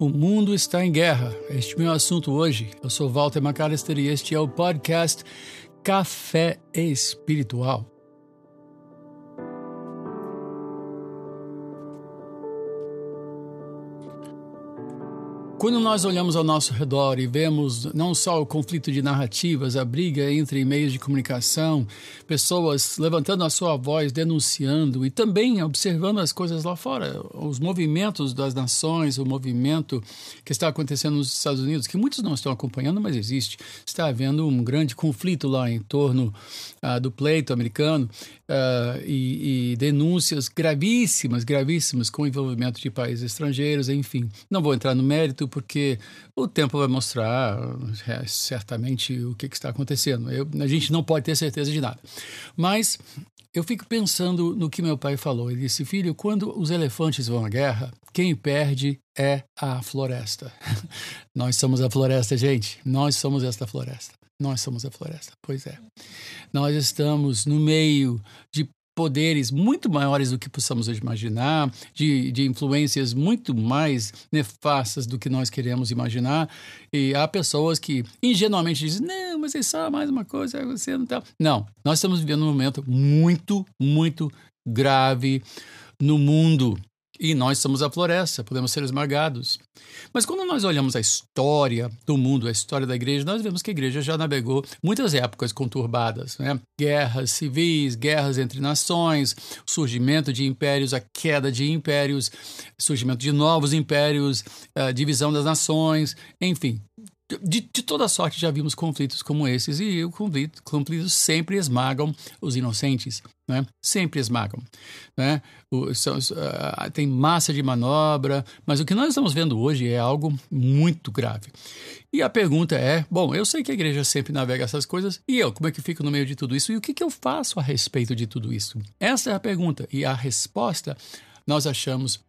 O mundo está em guerra. Este é o meu assunto hoje. Eu sou Walter McAllister e este é o podcast Café Espiritual. Quando nós olhamos ao nosso redor e vemos não só o conflito de narrativas, a briga entre meios de comunicação, pessoas levantando a sua voz, denunciando e também observando as coisas lá fora, os movimentos das nações, o movimento que está acontecendo nos Estados Unidos, que muitos não estão acompanhando, mas existe. Está havendo um grande conflito lá em torno uh, do pleito americano uh, e, e denúncias gravíssimas, gravíssimas com envolvimento de países estrangeiros, enfim. Não vou entrar no mérito porque o tempo vai mostrar é, certamente o que, que está acontecendo. Eu, a gente não pode ter certeza de nada. Mas eu fico pensando no que meu pai falou. Ele disse: Filho, quando os elefantes vão à guerra, quem perde é a floresta. Nós somos a floresta, gente. Nós somos esta floresta. Nós somos a floresta. Pois é. Nós estamos no meio de poderes muito maiores do que possamos imaginar, de, de influências muito mais nefastas do que nós queremos imaginar. E há pessoas que ingenuamente dizem: não, mas é só mais uma coisa, você não tá. Não, nós estamos vivendo um momento muito, muito grave no mundo. E nós somos a floresta, podemos ser esmagados. Mas quando nós olhamos a história do mundo, a história da igreja, nós vemos que a igreja já navegou muitas épocas conturbadas, né? Guerras civis, guerras entre nações, surgimento de impérios, a queda de impérios, surgimento de novos impérios, a divisão das nações, enfim, de, de, toda sorte já vimos conflitos como esses e os conflito, conflitos sempre esmagam os inocentes, né? sempre esmagam. Né? O, são, uh, tem massa de manobra, mas o que nós estamos vendo hoje é algo muito grave. E a pergunta é: bom, eu sei que a igreja sempre navega essas coisas, e eu, como é que fico no meio de tudo isso? E o que, que eu faço a respeito de tudo isso? Essa é a pergunta, e a resposta nós achamos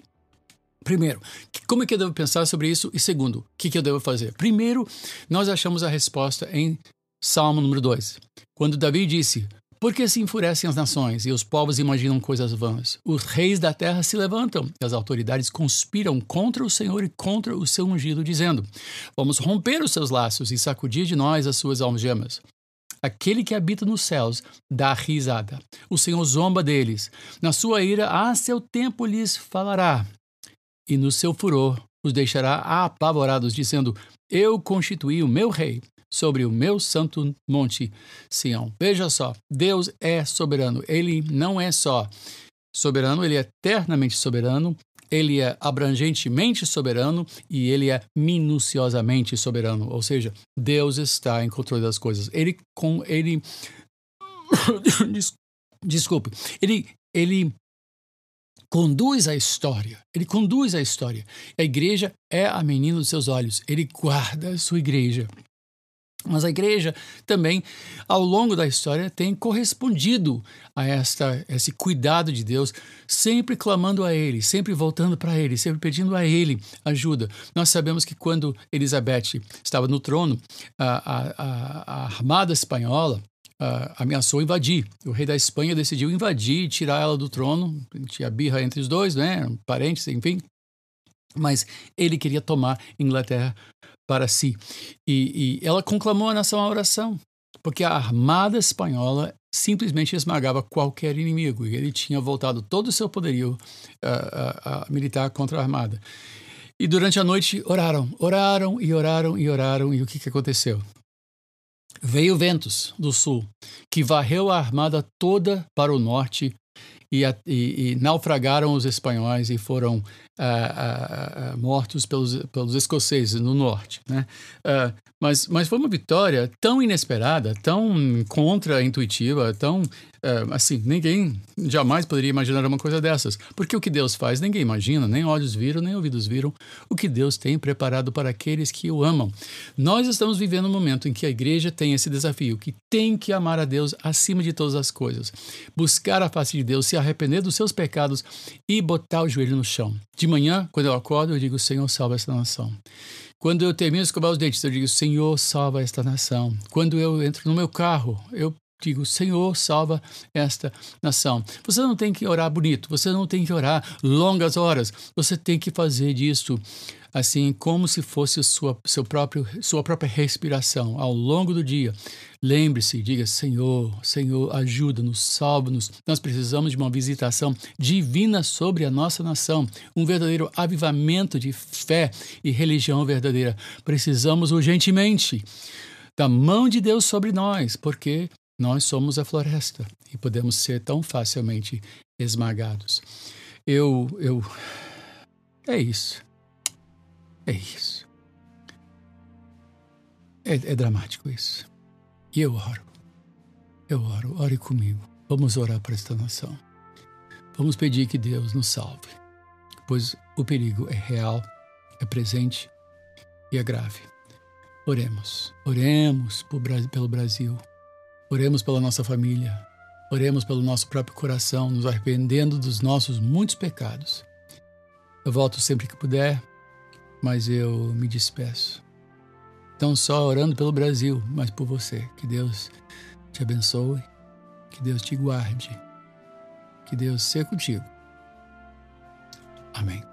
Primeiro, como é que eu devo pensar sobre isso? E segundo, o que, que eu devo fazer? Primeiro, nós achamos a resposta em Salmo número 2, quando Davi disse: Por que se enfurecem as nações e os povos imaginam coisas vãs? Os reis da terra se levantam e as autoridades conspiram contra o Senhor e contra o seu ungido, dizendo: Vamos romper os seus laços e sacudir de nós as suas algemas. Aquele que habita nos céus dá risada. O Senhor zomba deles. Na sua ira, a seu tempo lhes falará e no seu furor os deixará apavorados, dizendo: Eu constituí o meu rei sobre o meu santo monte Sião. Veja só, Deus é soberano. Ele não é só soberano, ele é eternamente soberano, ele é abrangentemente soberano e ele é minuciosamente soberano. Ou seja, Deus está em controle das coisas. Ele com ele desculpe, ele ele conduz a história. Ele conduz a história. A igreja é a menina dos seus olhos. Ele guarda a sua igreja. Mas a igreja também, ao longo da história, tem correspondido a esta, esse cuidado de Deus, sempre clamando a Ele, sempre voltando para Ele, sempre pedindo a Ele ajuda. Nós sabemos que quando Elizabeth estava no trono, a, a, a armada espanhola uh, ameaçou invadir. O rei da Espanha decidiu invadir e tirar ela do trono. Tinha birra entre os dois, né? Parentes, enfim. Mas ele queria tomar Inglaterra para si. E, e ela conclamou a nação à oração, porque a armada espanhola simplesmente esmagava qualquer inimigo. E ele tinha voltado todo o seu poderio uh, uh, uh, militar contra a armada. E durante a noite oraram, oraram e oraram e oraram. E o que, que aconteceu? Veio ventos do sul, que varreu a armada toda para o norte e, e, e naufragaram os espanhóis e foram ah, ah, ah, mortos pelos, pelos escoceses no norte. Né? mas, mas foi uma vitória tão inesperada, tão contra-intuitiva, tão assim, ninguém jamais poderia imaginar uma coisa dessas. Porque o que Deus faz, ninguém imagina, nem olhos viram, nem ouvidos viram, o que Deus tem preparado para aqueles que o amam. Nós estamos vivendo um momento em que a igreja tem esse desafio, que tem que amar a Deus acima de todas as coisas, buscar a face de Deus, se arrepender dos seus pecados e botar o joelho no chão. De manhã, quando eu acordo, eu digo: Senhor, salva esta nação. Quando eu termino de escovar os dentes, eu digo: Senhor, salva esta nação. Quando eu entro no meu carro, eu digo, Senhor, salva esta nação. Você não tem que orar bonito, você não tem que orar longas horas, você tem que fazer disso assim como se fosse sua, seu próprio, sua própria respiração ao longo do dia. Lembre-se, diga: Senhor, Senhor, ajuda-nos, salva-nos. Nós precisamos de uma visitação divina sobre a nossa nação, um verdadeiro avivamento de fé e religião verdadeira. Precisamos urgentemente da mão de Deus sobre nós, porque nós somos a floresta e podemos ser tão facilmente esmagados. Eu, eu, é isso. É isso. É, é dramático isso. E eu oro. Eu oro. Ore comigo. Vamos orar para esta nação. Vamos pedir que Deus nos salve, pois o perigo é real, é presente e é grave. Oremos. Oremos pelo Brasil. Oremos pela nossa família. Oremos pelo nosso próprio coração, nos arrependendo dos nossos muitos pecados. Eu volto sempre que puder mas eu me despeço. Não só orando pelo Brasil, mas por você. Que Deus te abençoe, que Deus te guarde, que Deus seja contigo. Amém.